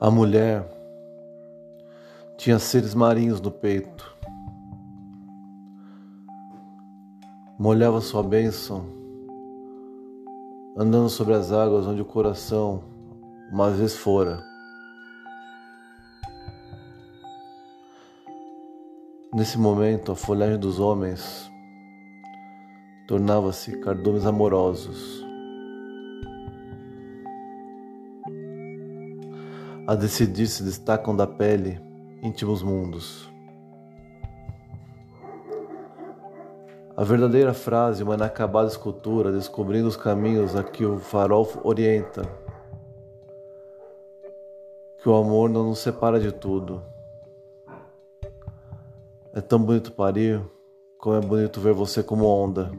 A mulher tinha seres marinhos no peito. Molhava sua bênção, andando sobre as águas onde o coração uma vez fora. Nesse momento, a folhagem dos homens tornava-se cardumes amorosos. A decidir se destacam da pele íntimos mundos. A verdadeira frase, uma inacabada escultura, descobrindo os caminhos a que o farol orienta. Que o amor não nos separa de tudo. É tão bonito parir, como é bonito ver você como onda.